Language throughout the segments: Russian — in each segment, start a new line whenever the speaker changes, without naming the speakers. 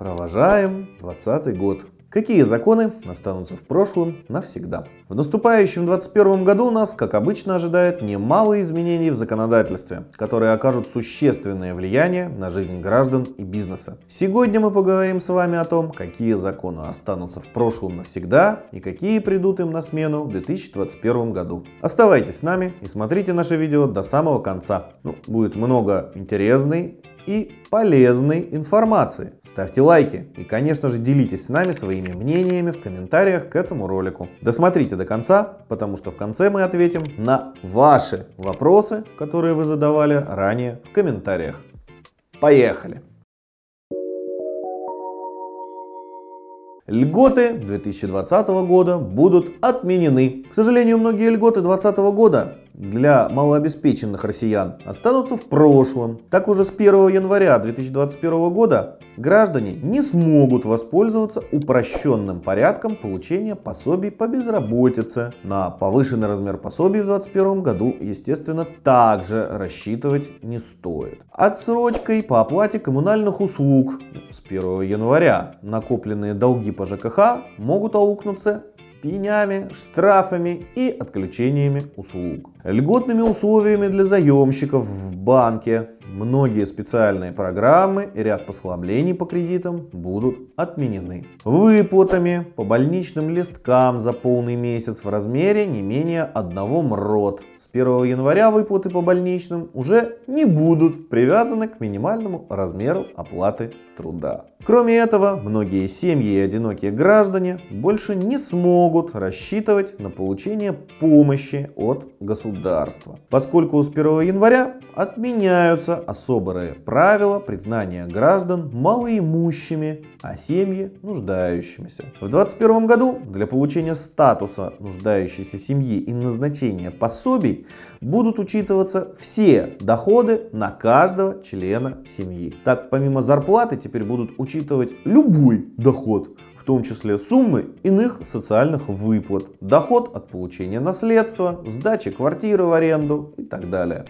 Провожаем 20 год. Какие законы останутся в прошлом навсегда? В наступающем 2021 году нас, как обычно, ожидает немало изменений в законодательстве, которые окажут существенное влияние на жизнь граждан и бизнеса. Сегодня мы поговорим с вами о том, какие законы останутся в прошлом навсегда и какие придут им на смену в 2021 году. Оставайтесь с нами и смотрите наше видео до самого конца. Ну, будет много интересной и полезной информации. Ставьте лайки и, конечно же, делитесь с нами своими мнениями в комментариях к этому ролику. Досмотрите до конца, потому что в конце мы ответим на ваши вопросы, которые вы задавали ранее в комментариях. Поехали! Льготы 2020 года будут отменены. К сожалению, многие льготы 2020 года для малообеспеченных россиян останутся в прошлом. Так уже с 1 января 2021 года граждане не смогут воспользоваться упрощенным порядком получения пособий по безработице. На повышенный размер пособий в 2021 году, естественно, также рассчитывать не стоит. Отсрочкой по оплате коммунальных услуг с 1 января накопленные долги по ЖКХ могут аукнуться пенями, штрафами и отключениями услуг. Льготными условиями для заемщиков в банке многие специальные программы и ряд послаблений по кредитам будут отменены. Выплатами по больничным листкам за полный месяц в размере не менее одного МРОД. С 1 января выплаты по больничным уже не будут привязаны к минимальному размеру оплаты труда. Кроме этого, многие семьи и одинокие граждане больше не смогут рассчитывать на получение помощи от государства, поскольку с 1 января отменяются особые правила признания граждан малоимущими, а семьи нуждающимися. В 2021 году для получения статуса нуждающейся семьи и назначения пособий будут учитываться все доходы на каждого члена семьи. Так, помимо зарплаты теперь будут учитывать любой доход, в том числе суммы иных социальных выплат, доход от получения наследства, сдачи квартиры в аренду и так далее.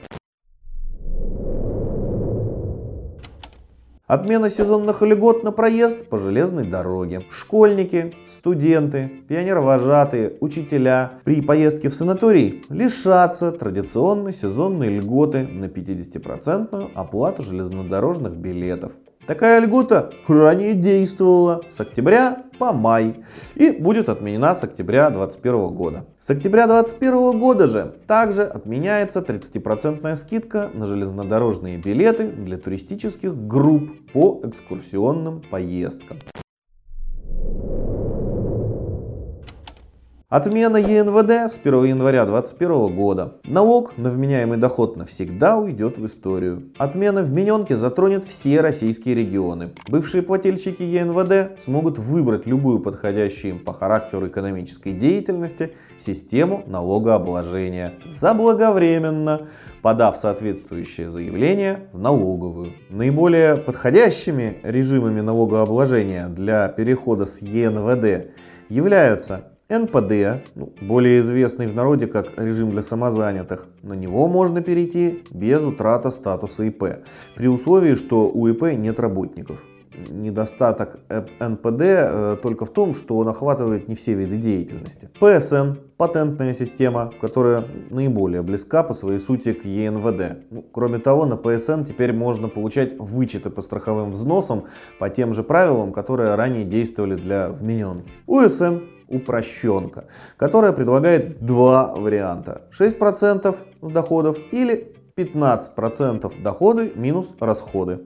Отмена сезонных льгот на проезд по железной дороге. Школьники, студенты, пионервожатые, учителя при поездке в санаторий лишатся традиционной сезонной льготы на 50% оплату железнодорожных билетов. Такая льгота ранее действовала с октября по май и будет отменена с октября 2021 года. С октября 2021 года же также отменяется 30% скидка на железнодорожные билеты для туристических групп по экскурсионным поездкам. Отмена ЕНВД с 1 января 2021 года. Налог на вменяемый доход навсегда уйдет в историю. Отмена вмененки затронет все российские регионы. Бывшие плательщики ЕНВД смогут выбрать любую подходящую им по характеру экономической деятельности систему налогообложения заблаговременно, подав соответствующее заявление в налоговую. Наиболее подходящими режимами налогообложения для перехода с ЕНВД являются НПД, ну, более известный в народе как режим для самозанятых, на него можно перейти без утраты статуса ИП, при условии, что у ИП нет работников. Недостаток НПД э, только в том, что он охватывает не все виды деятельности. ПСН – патентная система, которая наиболее близка по своей сути к ЕНВД. Ну, кроме того, на ПСН теперь можно получать вычеты по страховым взносам по тем же правилам, которые ранее действовали для вмененки. УСН упрощенка, которая предлагает два варианта. 6% с доходов или 15% доходы минус расходы.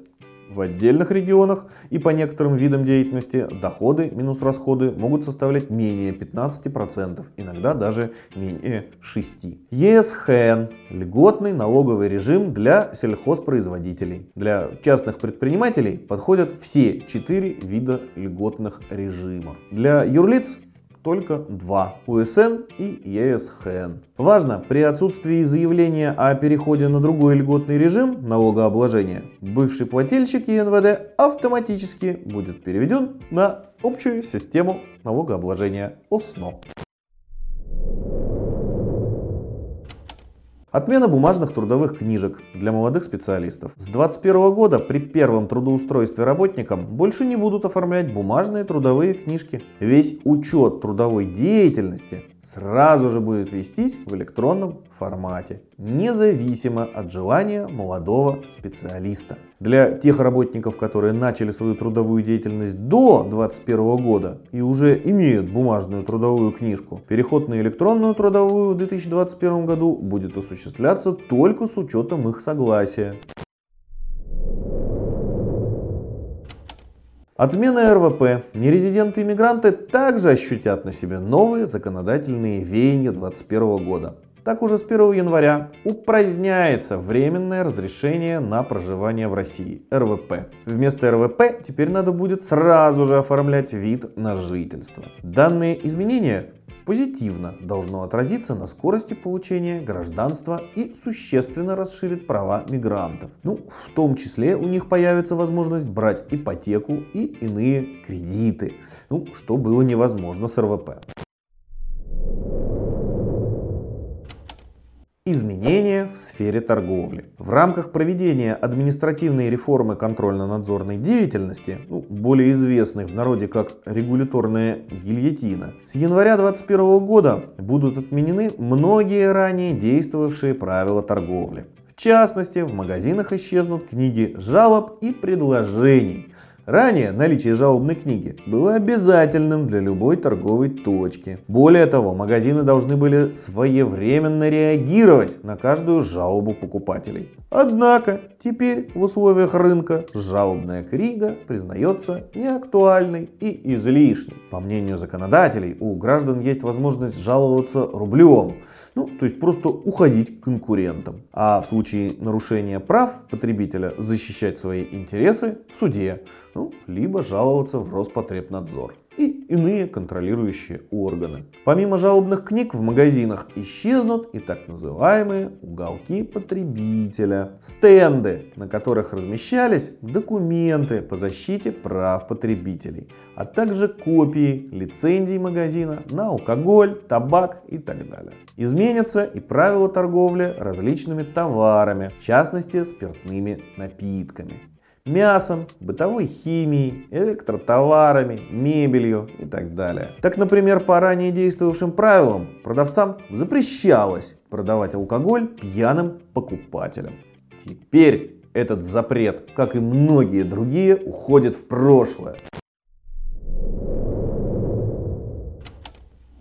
В отдельных регионах и по некоторым видам деятельности доходы минус расходы могут составлять менее 15%, иногда даже менее 6%. ЕСХН – льготный налоговый режим для сельхозпроизводителей. Для частных предпринимателей подходят все четыре вида льготных режимов. Для юрлиц только два – УСН и ЕСХН. Важно, при отсутствии заявления о переходе на другой льготный режим налогообложения, бывший плательщик ЕНВД автоматически будет переведен на общую систему налогообложения ОСНО. Отмена бумажных трудовых книжек для молодых специалистов. С 2021 года при первом трудоустройстве работникам больше не будут оформлять бумажные трудовые книжки. Весь учет трудовой деятельности сразу же будет вестись в электронном формате, независимо от желания молодого специалиста. Для тех работников, которые начали свою трудовую деятельность до 2021 года и уже имеют бумажную трудовую книжку, переход на электронную трудовую в 2021 году будет осуществляться только с учетом их согласия. Отмена РВП. Нерезиденты-иммигранты также ощутят на себе новые законодательные веяния 2021 года. Так уже с 1 января упраздняется временное разрешение на проживание в России РВП. Вместо РВП теперь надо будет сразу же оформлять вид на жительство. Данные изменения позитивно должно отразиться на скорости получения гражданства и существенно расширит права мигрантов. Ну, в том числе у них появится возможность брать ипотеку и иные кредиты, ну, что было невозможно с РВП. Изменения в сфере торговли. В рамках проведения административной реформы контрольно-надзорной деятельности, ну, более известной в народе как регуляторная гильотина, с января 2021 года будут отменены многие ранее действовавшие правила торговли. В частности, в магазинах исчезнут книги жалоб и предложений, Ранее наличие жалобной книги было обязательным для любой торговой точки. Более того, магазины должны были своевременно реагировать на каждую жалобу покупателей. Однако, теперь в условиях рынка жалобная книга признается неактуальной и излишней. По мнению законодателей, у граждан есть возможность жаловаться рублем, ну, то есть просто уходить к конкурентам. А в случае нарушения прав потребителя защищать свои интересы в суде, ну, либо жаловаться в Роспотребнадзор и иные контролирующие органы. Помимо жалобных книг в магазинах исчезнут и так называемые уголки потребителя, стенды, на которых размещались документы по защите прав потребителей, а также копии лицензий магазина на алкоголь, табак и так далее. Изменятся и правила торговли различными товарами, в частности спиртными напитками мясом, бытовой химией, электротоварами, мебелью и так далее. Так, например, по ранее действовавшим правилам продавцам запрещалось продавать алкоголь пьяным покупателям. Теперь этот запрет, как и многие другие, уходит в прошлое.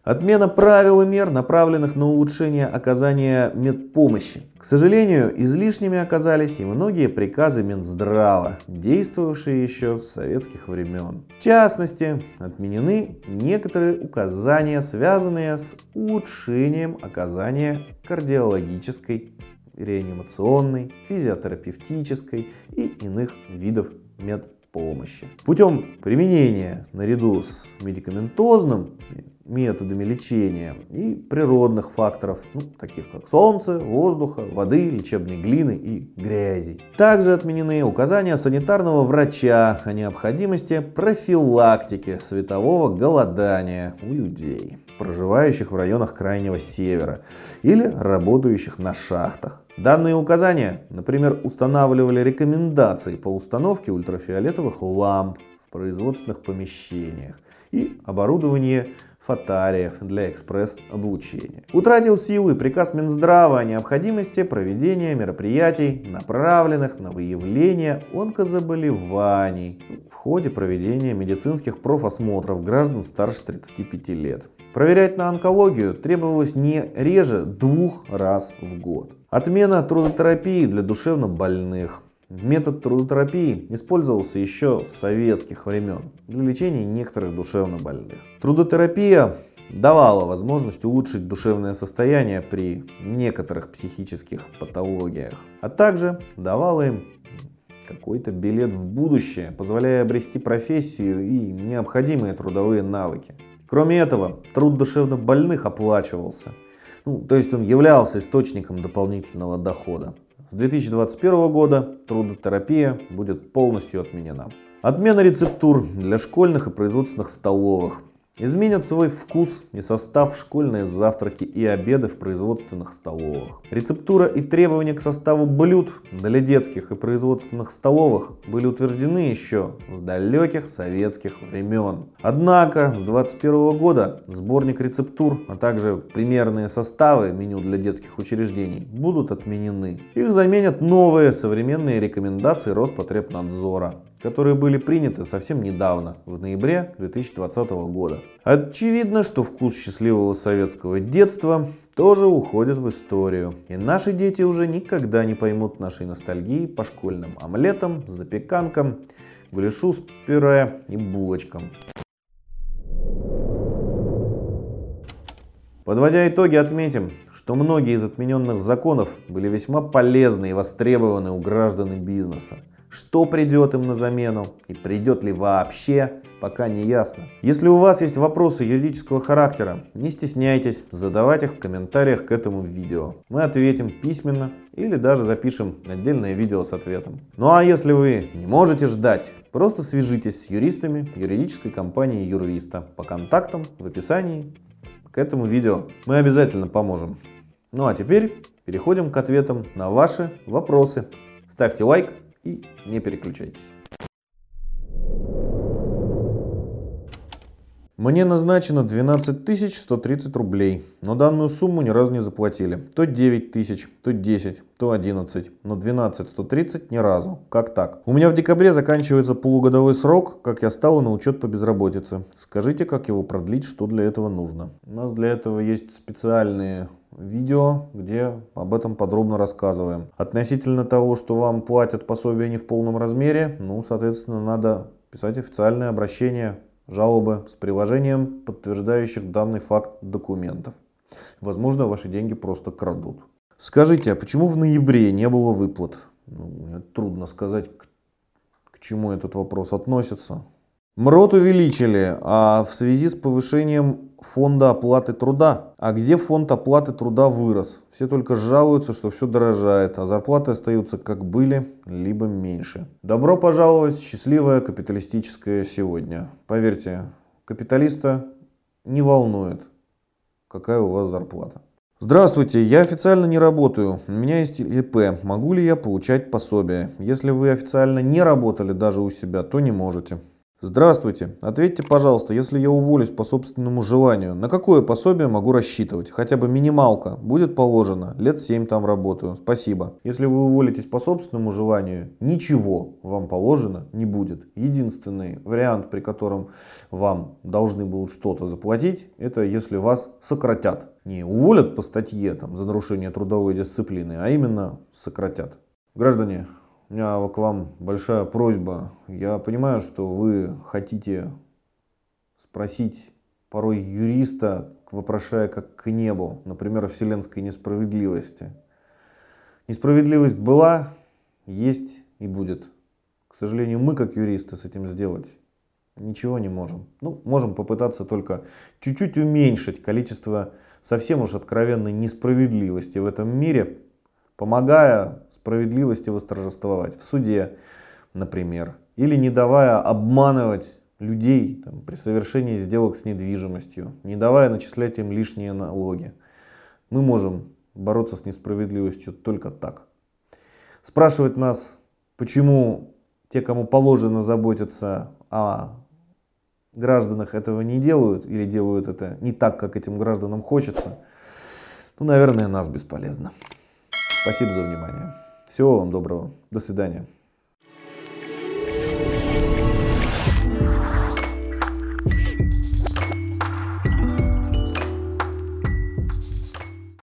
Отмена правил и мер, направленных на улучшение оказания медпомощи. К сожалению, излишними оказались и многие приказы Минздрава, действовавшие еще с советских времен. В частности, отменены некоторые указания, связанные с улучшением оказания кардиологической, реанимационной, физиотерапевтической и иных видов медпомощи. Путем применения наряду с медикаментозным методами лечения и природных факторов, ну, таких как солнце, воздуха, воды, лечебной глины и грязи. Также отменены указания санитарного врача о необходимости профилактики светового голодания у людей, проживающих в районах Крайнего Севера или работающих на шахтах. Данные указания, например, устанавливали рекомендации по установке ультрафиолетовых ламп в производственных помещениях и оборудование фатариев для экспресс-облучения. Утратил силы приказ Минздрава о необходимости проведения мероприятий, направленных на выявление онкозаболеваний в ходе проведения медицинских профосмотров граждан старше 35 лет. Проверять на онкологию требовалось не реже двух раз в год. Отмена трудотерапии для душевно больных. Метод трудотерапии использовался еще с советских времен для лечения некоторых душевно больных. Трудотерапия давала возможность улучшить душевное состояние при некоторых психических патологиях, а также давала им какой-то билет в будущее, позволяя обрести профессию и необходимые трудовые навыки. Кроме этого, труд душевно больных оплачивался, ну, то есть он являлся источником дополнительного дохода. С 2021 года трудотерапия будет полностью отменена. Отмена рецептур для школьных и производственных столовых. Изменят свой вкус и состав школьные завтраки и обеды в производственных столовых. Рецептура и требования к составу блюд для детских и производственных столовых были утверждены еще с далеких советских времен. Однако с 2021 года сборник рецептур, а также примерные составы меню для детских учреждений будут отменены. Их заменят новые современные рекомендации Роспотребнадзора которые были приняты совсем недавно, в ноябре 2020 года. Очевидно, что вкус счастливого советского детства тоже уходит в историю. И наши дети уже никогда не поймут нашей ностальгии по школьным омлетам, запеканкам, гуляшу с пюре и булочкам. Подводя итоги, отметим, что многие из отмененных законов были весьма полезны и востребованы у граждан и бизнеса. Что придет им на замену и придет ли вообще, пока не ясно. Если у вас есть вопросы юридического характера, не стесняйтесь задавать их в комментариях к этому видео. Мы ответим письменно или даже запишем отдельное видео с ответом. Ну а если вы не можете ждать, просто свяжитесь с юристами юридической компании Юрвиста по контактам в описании к этому видео. Мы обязательно поможем. Ну а теперь переходим к ответам на ваши вопросы. Ставьте лайк и не переключайтесь. Мне назначено 12 130 рублей, но данную сумму ни разу не заплатили. То 9 тысяч, то 10, то 11, но 12 130 ни разу. Как так? У меня в декабре заканчивается полугодовой срок, как я стала на учет по безработице. Скажите, как его продлить, что для этого нужно? У нас для этого есть специальные видео, где об этом подробно рассказываем. Относительно того, что вам платят пособие не в полном размере, ну, соответственно, надо писать официальное обращение, жалобы с приложением подтверждающих данный факт документов. Возможно, ваши деньги просто крадут. Скажите, а почему в ноябре не было выплат? Ну, трудно сказать, к, к чему этот вопрос относится. МРОТ увеличили, а в связи с повышением фонда оплаты труда. А где фонд оплаты труда вырос? Все только жалуются, что все дорожает, а зарплаты остаются как были, либо меньше. Добро пожаловать в счастливое капиталистическое сегодня. Поверьте, капиталиста не волнует, какая у вас зарплата. Здравствуйте, я официально не работаю, у меня есть ИП, могу ли я получать пособие? Если вы официально не работали даже у себя, то не можете. Здравствуйте. Ответьте, пожалуйста, если я уволюсь по собственному желанию, на какое пособие могу рассчитывать? Хотя бы минималка будет положена. Лет 7 там работаю. Спасибо. Если вы уволитесь по собственному желанию, ничего вам положено не будет. Единственный вариант, при котором вам должны будут что-то заплатить, это если вас сократят. Не уволят по статье там, за нарушение трудовой дисциплины, а именно сократят. Граждане, у меня к вам большая просьба. Я понимаю, что вы хотите спросить порой юриста, вопрошая как к небу, например, о вселенской несправедливости. Несправедливость была, есть и будет. К сожалению, мы, как юристы, с этим сделать ничего не можем. Ну, можем попытаться только чуть-чуть уменьшить количество совсем уж откровенной несправедливости в этом мире, помогая справедливости восторжествовать в суде, например, или не давая обманывать людей там, при совершении сделок с недвижимостью, не давая начислять им лишние налоги. Мы можем бороться с несправедливостью только так. Спрашивать нас, почему те, кому положено заботиться о гражданах, этого не делают или делают это не так, как этим гражданам хочется, ну, наверное, нас бесполезно. Спасибо за внимание. Всего вам доброго. До свидания.